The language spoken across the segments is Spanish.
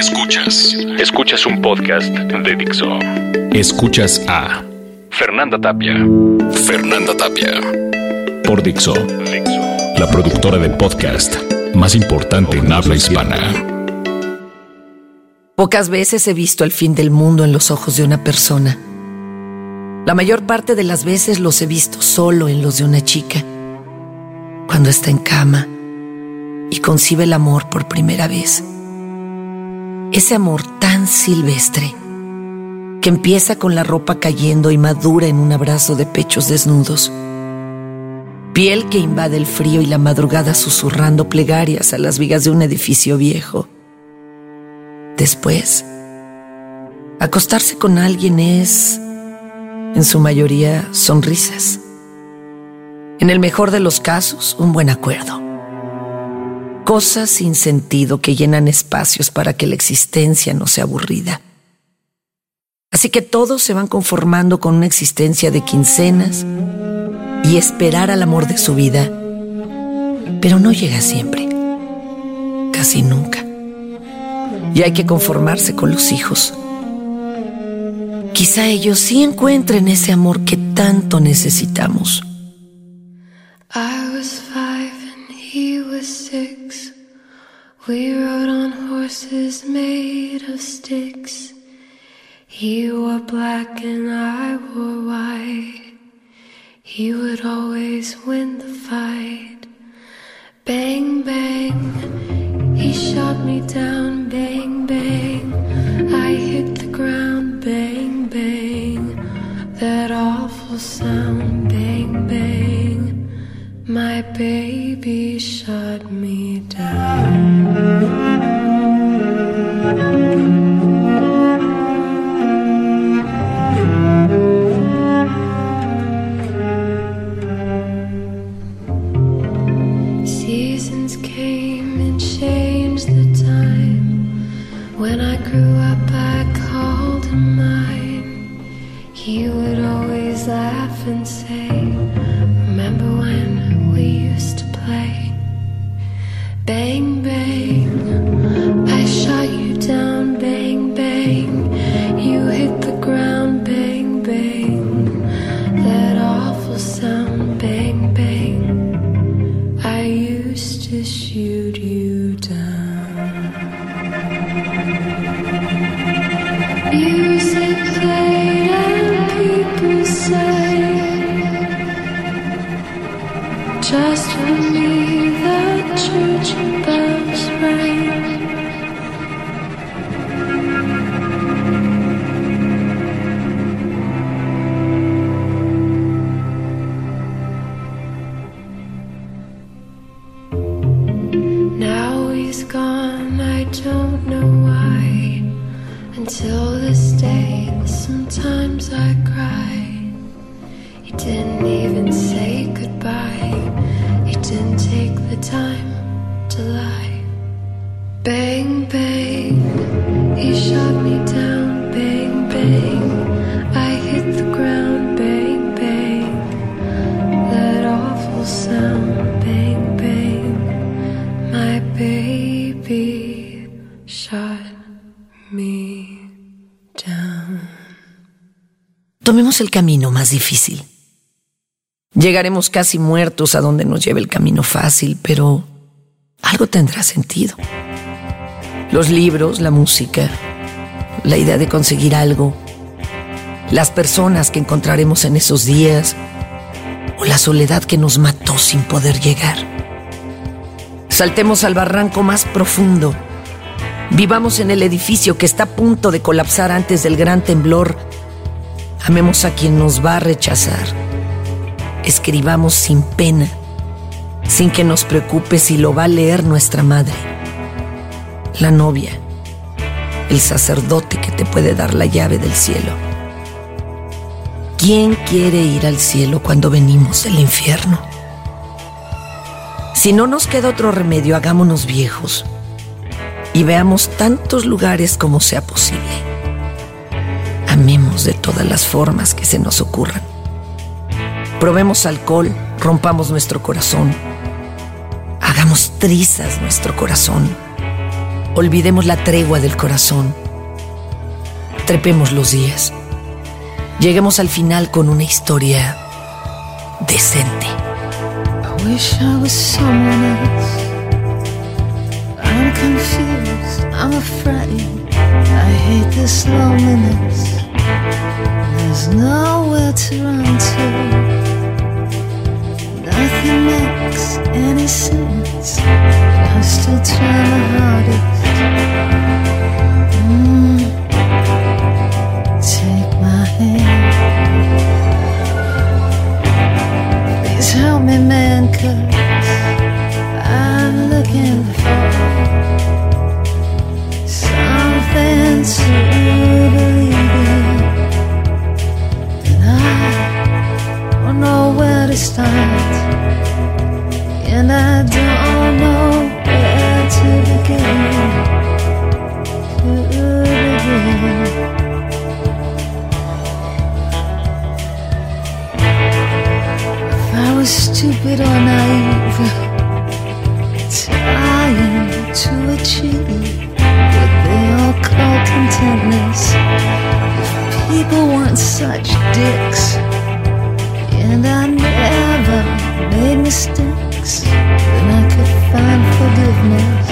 Escuchas. Escuchas un podcast de Dixo. Escuchas a Fernanda Tapia. Fernanda Tapia. Por Dixo. La productora de podcast más importante en habla hispana. Pocas veces he visto el fin del mundo en los ojos de una persona. La mayor parte de las veces los he visto solo en los de una chica. Cuando está en cama y concibe el amor por primera vez. Ese amor tan silvestre que empieza con la ropa cayendo y madura en un abrazo de pechos desnudos. Piel que invade el frío y la madrugada susurrando plegarias a las vigas de un edificio viejo. Después, acostarse con alguien es, en su mayoría, sonrisas. En el mejor de los casos, un buen acuerdo cosas sin sentido que llenan espacios para que la existencia no sea aburrida. Así que todos se van conformando con una existencia de quincenas y esperar al amor de su vida, pero no llega siempre, casi nunca. Y hay que conformarse con los hijos. Quizá ellos sí encuentren ese amor que tanto necesitamos. We rode on horses made of sticks. He wore black and I wore white. He would always win the fight. Bang, bang, he shot me down. Bang, Seasons came and changed the time. When I grew up, I El camino más difícil. Llegaremos casi muertos a donde nos lleve el camino fácil, pero algo tendrá sentido. Los libros, la música, la idea de conseguir algo, las personas que encontraremos en esos días o la soledad que nos mató sin poder llegar. Saltemos al barranco más profundo. Vivamos en el edificio que está a punto de colapsar antes del gran temblor. Amemos a quien nos va a rechazar. Escribamos sin pena, sin que nos preocupe si lo va a leer nuestra madre, la novia, el sacerdote que te puede dar la llave del cielo. ¿Quién quiere ir al cielo cuando venimos del infierno? Si no nos queda otro remedio, hagámonos viejos y veamos tantos lugares como sea posible. Amemos de todas las formas que se nos ocurran. Probemos alcohol, rompamos nuestro corazón. Hagamos trizas nuestro corazón. olvidemos la tregua del corazón. Trepemos los días. Lleguemos al final con una historia decente. I wish I was someone else. I'm confused, I'm afraid. I hate. There's nowhere to run to. Nothing makes any sense. I still try my hardest. Mm. Take my hand. Please help me, man, stupid or naive, trying to achieve what they all call contentness. People weren't such dicks, and I never made mistakes, then I could find forgiveness.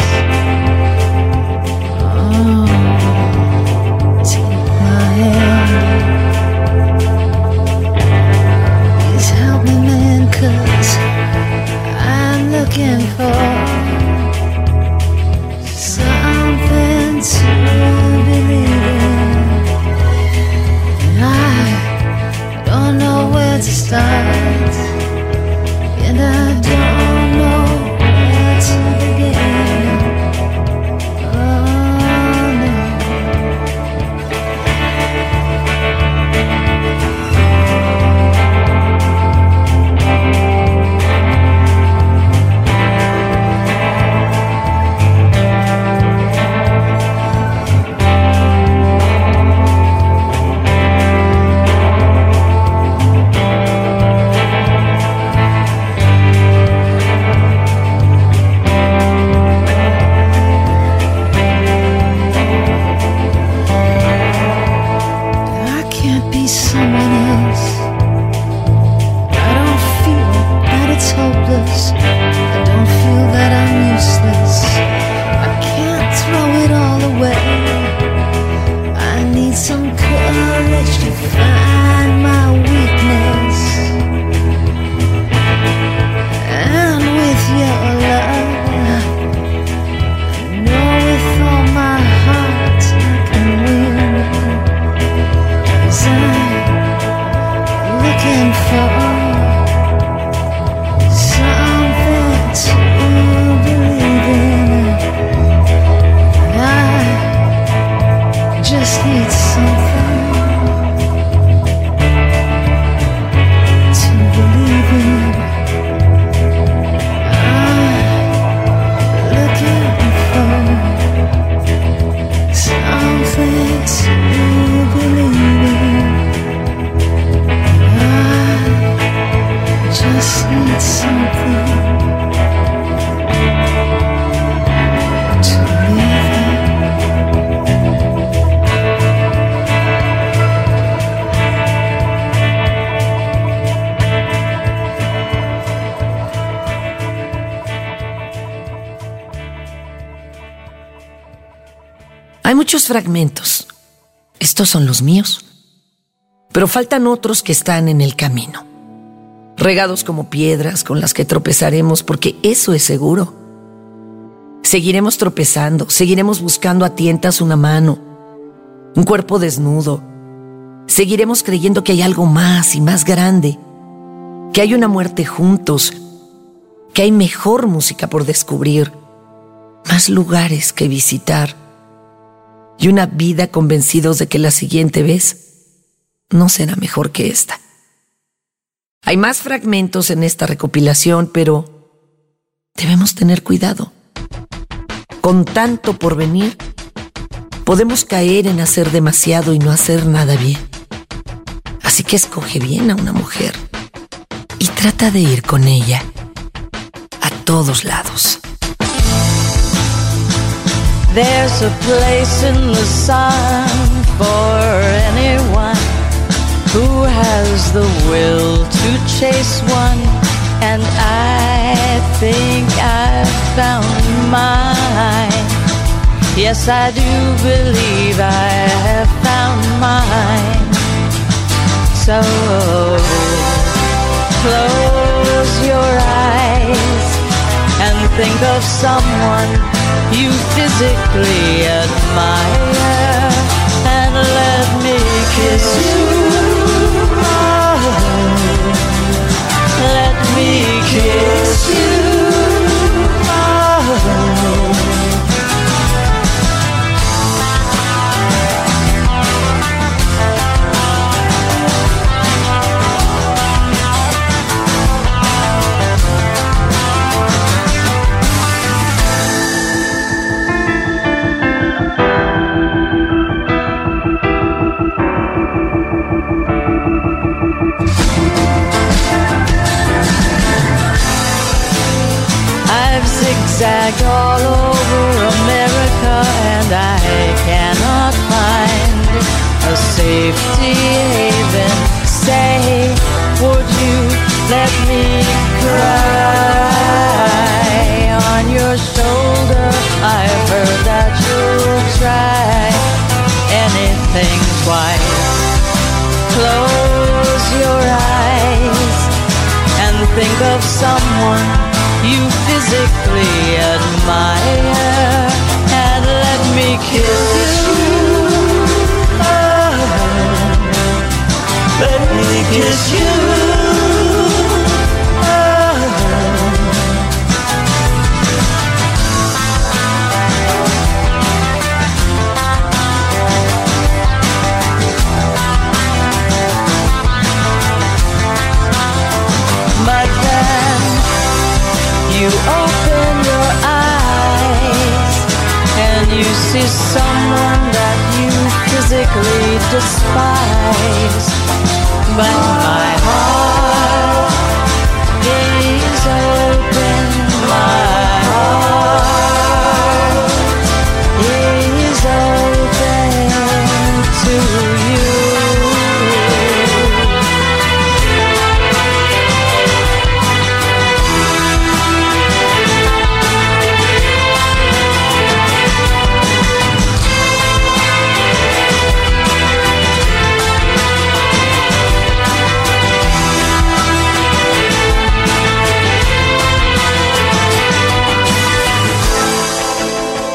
Fragmentos. Estos son los míos. Pero faltan otros que están en el camino. Regados como piedras con las que tropezaremos porque eso es seguro. Seguiremos tropezando, seguiremos buscando a tientas una mano, un cuerpo desnudo. Seguiremos creyendo que hay algo más y más grande, que hay una muerte juntos, que hay mejor música por descubrir, más lugares que visitar y una vida convencidos de que la siguiente vez no será mejor que esta. Hay más fragmentos en esta recopilación, pero debemos tener cuidado. Con tanto por venir, podemos caer en hacer demasiado y no hacer nada bien. Así que escoge bien a una mujer y trata de ir con ella a todos lados. There's a place in the sun for anyone who has the will to chase one. And I think I've found mine. Yes, I do believe I have found mine. So close your eyes and think of someone you physically admire let me cry on your shoulder? I've heard that you'll try anything twice. Close your eyes and think of someone you physically admire and let me kiss you. Let me kiss you someone that you physically despise. But my heart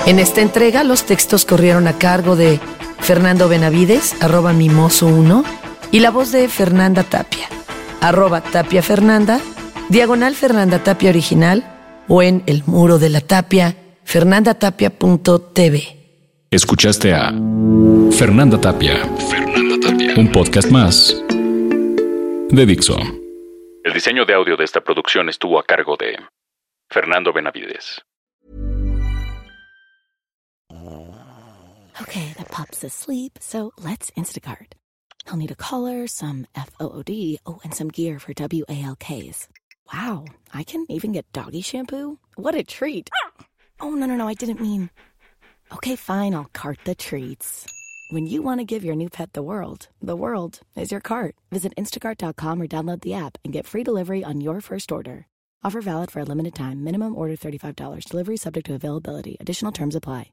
En esta entrega los textos corrieron a cargo de Fernando Benavides, arroba mimoso1, y la voz de Fernanda Tapia, arroba Tapia Fernanda, diagonal Fernanda Tapia original, o en el muro de la tapia, fernandatapia.tv. Escuchaste a Fernanda Tapia. Fernanda Tapia. Un podcast más de Dixo. El diseño de audio de esta producción estuvo a cargo de Fernando Benavides. Okay, the pup's asleep, so let's Instacart. He'll need a collar, some FOOD, oh, and some gear for WALKs. Wow, I can even get doggy shampoo? What a treat! Oh, no, no, no, I didn't mean. Okay, fine, I'll cart the treats. When you want to give your new pet the world, the world is your cart. Visit instacart.com or download the app and get free delivery on your first order. Offer valid for a limited time. Minimum order $35. Delivery subject to availability. Additional terms apply.